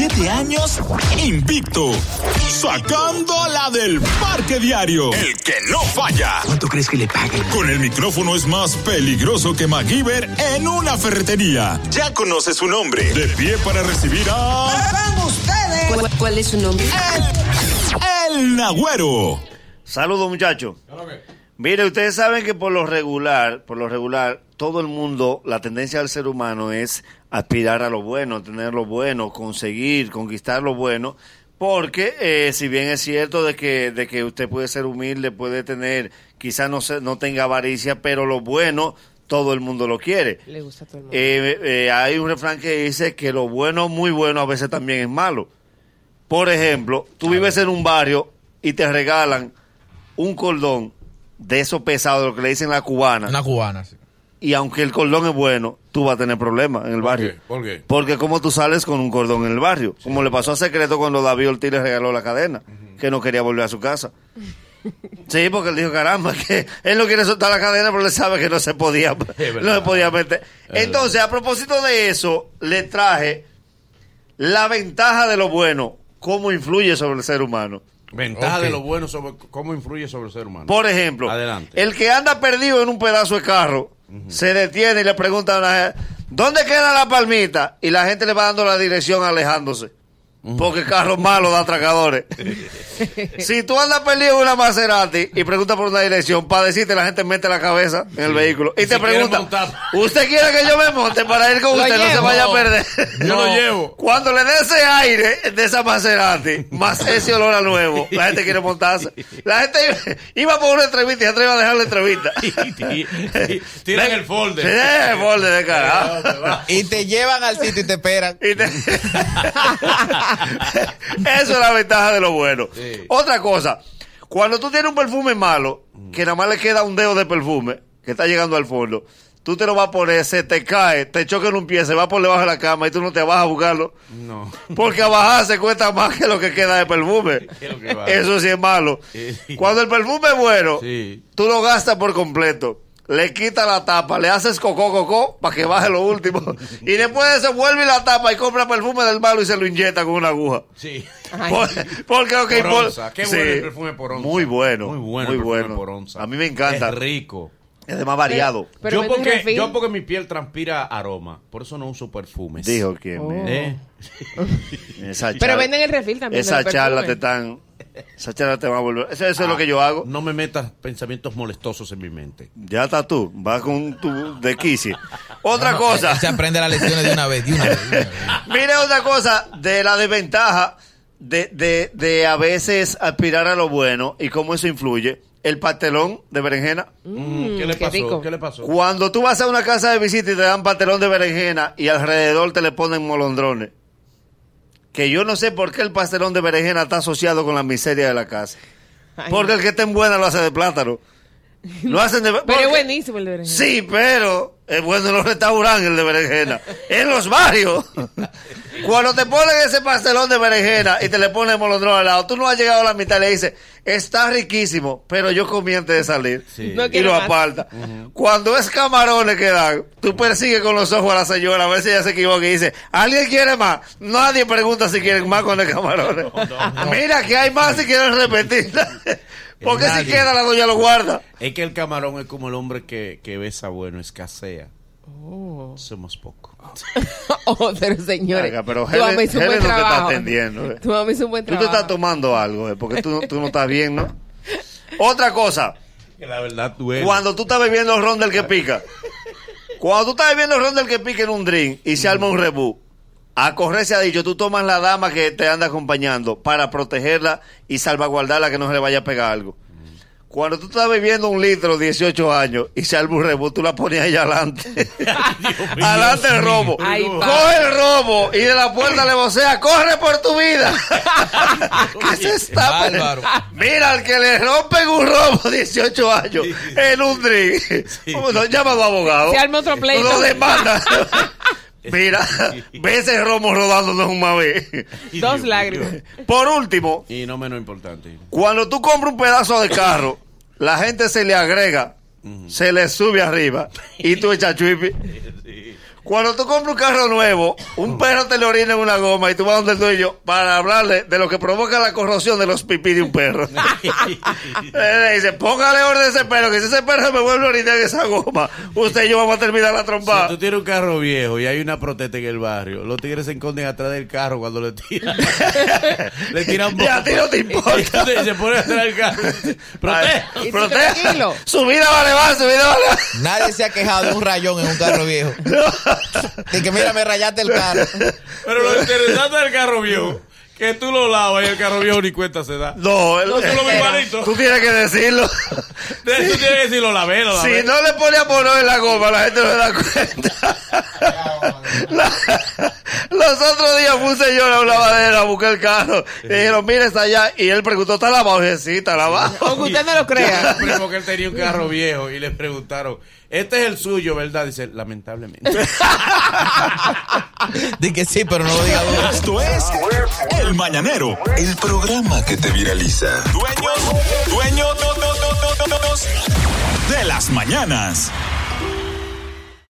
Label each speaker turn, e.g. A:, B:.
A: siete años invicto, sacando la del parque diario. El que no falla.
B: ¿Cuánto crees que le paguen?
A: Con el micrófono es más peligroso que MacGyver en una ferretería. Ya conoce su nombre. De pie para recibir a...
C: ustedes!
D: ¿Cuál, cuál es su nombre?
A: El, el Nagüero.
E: Saludos, muchachos. Mire, ustedes saben que por lo regular, por lo regular, todo el mundo, la tendencia del ser humano es aspirar a lo bueno, tener lo bueno, conseguir, conquistar lo bueno, porque eh, si bien es cierto de que, de que usted puede ser humilde, puede tener, quizás no, se- no tenga avaricia, pero lo bueno todo el mundo lo quiere.
C: Le gusta a todo el mundo.
E: Eh, eh, hay un refrán que dice que lo bueno, muy bueno, a veces también es malo. Por ejemplo, tú vives en un barrio y te regalan un cordón de esos pesados, lo que le dicen la cubana,
F: Una cubana, sí.
E: y aunque el cordón es bueno, tú vas a tener problemas en el barrio.
G: qué? ¿Por qué?
E: Porque como tú sales con un cordón en el barrio, como le pasó a Secreto cuando David Ortiz le regaló la cadena, que no quería volver a su casa. Sí, porque él dijo, caramba, que él no quiere soltar la cadena, pero él sabe que no se podía, no se podía meter. Entonces, a propósito de eso, le traje la ventaja de lo bueno, cómo influye sobre el ser humano.
G: Ventaja de lo bueno sobre cómo influye sobre el ser humano.
E: Por ejemplo,
G: Adelante.
E: el que anda perdido en un pedazo de carro, se detiene y le pregunta a una gente, ¿dónde queda la palmita? Y la gente le va dando la dirección alejándose. Porque carros malos da atracadores. si tú andas perdido en una Maserati y preguntas por una dirección, para decirte, la gente mete la cabeza en el vehículo y
G: Y
E: te
G: se
E: pregunta. ¿usted quiere que yo me monte para ir con
C: Lo
E: usted? No se
C: llevo.
E: vaya a perder.
G: Yo lo llevo.
E: Cuando le dé ese aire de esa Maserati, más ese olor a nuevo, la gente quiere montarse. La gente iba, iba por una entrevista y atrás iba a dejar la entrevista.
G: Tiran el folder.
E: Sí, el folder de carajo.
F: Y te llevan al sitio y te esperan.
E: Y te- Eso es la ventaja de lo bueno.
G: Sí.
E: Otra cosa, cuando tú tienes un perfume malo, que nada más le queda un dedo de perfume, que está llegando al fondo, tú te lo vas a poner, se te cae, te choca en un pie, se va por debajo de la cama y tú no te vas a buscarlo.
G: No.
E: Porque a bajarse cuesta más que lo que queda de perfume.
G: Que.
E: Eso sí es malo.
G: Sí.
E: Cuando el perfume es bueno,
G: Sí.
E: tú lo gastas por completo. Le quitas la tapa, le haces cocó, cocó, para que baje lo último. Y después de eso vuelve la tapa y compra perfume del malo y se lo inyecta con una aguja.
G: Sí.
E: Por- porque que
G: Por. Qué
E: Sí.
G: bueno el perfume por onza.
E: Muy bueno.
G: Muy bueno.
E: Muy bueno.
G: por onza.
E: A mí me encanta.
G: Es rico.
E: Es de más variado.
C: Pero
G: yo, porque, yo porque mi piel transpira aroma. Por eso no uso perfumes.
E: Dijo que
C: Oh.
G: ¿Eh?
C: Pero venden el refil también.
E: Esa charla
C: perfume.
E: te están. Esa charla te va a volver. Eso, eso es lo que yo hago.
G: No me metas pensamientos molestosos en mi mente.
E: Ya está tú. Vas con tu de Kissy. Otra cosa.
F: Se aprende las lecciones de una vez, de una vez. de una vez.
E: Mire otra cosa de la desventaja de, de, de a veces aspirar a lo bueno y cómo eso influye. El pastelón de berenjena.
G: Mm, ¿Qué le
C: qué
G: pasó?
C: rico.
G: ¿Qué le pasó?
E: Cuando tú vas a una casa de visita y te dan pastelón de berenjena y alrededor te le ponen molondrones. Que yo no sé por qué el pastelón de berenjena está asociado con la miseria de la casa.
C: Ay,
E: Porque el que está en buena lo hace de plátano. Lo hacen de
C: Pero
E: porque-
C: es buenísimo el de berenjena.
E: Sí, pero es bueno en los restaurantes el de berenjena. En los barrios. Cuando te ponen ese pastelón de berenjena y te le ponen molondrón al lado, tú no has llegado a la mitad y le dices, está riquísimo, pero yo comí antes de salir.
G: Sí.
C: No
E: y lo
C: más.
E: aparta. Cuando es camarones que dan, tú persigues con los ojos a la señora a ver si ella se equivoca y dice, ¿alguien quiere más? Nadie pregunta si quieren más con el camarones. Mira que hay más si quieren repetir. Porque si
G: Nadie.
E: queda la doña lo guarda.
G: Es que el camarón es como el hombre que, que besa bueno, escasea.
C: Oh.
G: Somos pocos.
C: Oh, pero señores.
E: Oiga, pero Helen-
C: mamá hizo un
E: Helen
C: buen
E: no te está
C: trabajo.
E: atendiendo, eh.
C: Tu mamá hizo un buen
E: Tú te
C: trabajo.
E: estás tomando algo, eh, porque tú, no- tú no estás bien, ¿no? Otra cosa,
G: Que la verdad duele.
E: cuando tú estás bebiendo ron del que pica, cuando tú estás bebiendo ron del que pica en un drink y se arma un rebú, a correr se ha dicho, tú tomas la dama que te anda acompañando para protegerla y salvaguardarla que no se le vaya a pegar algo. Cuando tú estás bebiendo un litro, 18 años, y se arma un rebú, tú la pones ahí adelante. adelante el robo.
C: Ay.
E: Coge el robo y de la puerta le vocea, corre por tu vida. ¿Qué se está
F: Bárbaro.
E: Mira, al que le rompen un robo 18 años en un drink. No, llama a tu abogado.
C: Se arma otro pleito.
E: No demanda. Mira, ve ese romo rodándonos una vez.
C: Dos lágrimas.
E: Por último,
G: Y no menos importante.
E: cuando tú compras un pedazo de carro, la gente se le agrega, se le sube arriba y tú echas chuipi. Cuando tú compras un carro nuevo, un perro te le orina en una goma y tú vas donde el dueño para hablarle de lo que provoca la corrosión de los pipí de un perro. le dice, póngale orden a ese perro, que si ese perro me vuelve a orinar en esa goma, usted y yo vamos a terminar la
G: Si
E: trompa.
G: tú tienes un carro viejo y hay una protesta en el barrio, los tigres se esconden atrás del carro cuando le tiran. le tiran
E: Y a ti no te importa.
G: Se pone atrás del carro. Protesta.
C: ¿Y tú
E: Proteja.
C: tranquilo?
E: Su vida vale más, su vida vale más.
F: Nadie se ha quejado de un rayón en un carro viejo. De que mira, me rayaste el carro.
G: Pero lo interesante del carro viejo, que tú lo lavas y el carro viejo ni cuenta se da.
E: No, el-
G: No, tú lo ves igualito.
E: tú tienes que decirlo.
G: De eso tienes que decir, lo lavé, lo lavé.
E: Si no le pone a poner en la goma, la gente no se da cuenta. La- los otros días fue un señor a un lavadero a buscar el carro. Y dijeron, mire, está allá. Y él preguntó, ¿está dije, sí, está lavado.
C: Aunque usted no lo crea.
G: Primo que él tenía un carro viejo y le preguntaron, este es el suyo, ¿verdad? Dice, lamentablemente.
F: De que sí, pero no lo diga duro.
A: Esto es El Mañanero, el programa que te viraliza. Dueños, dueños de las mañanas.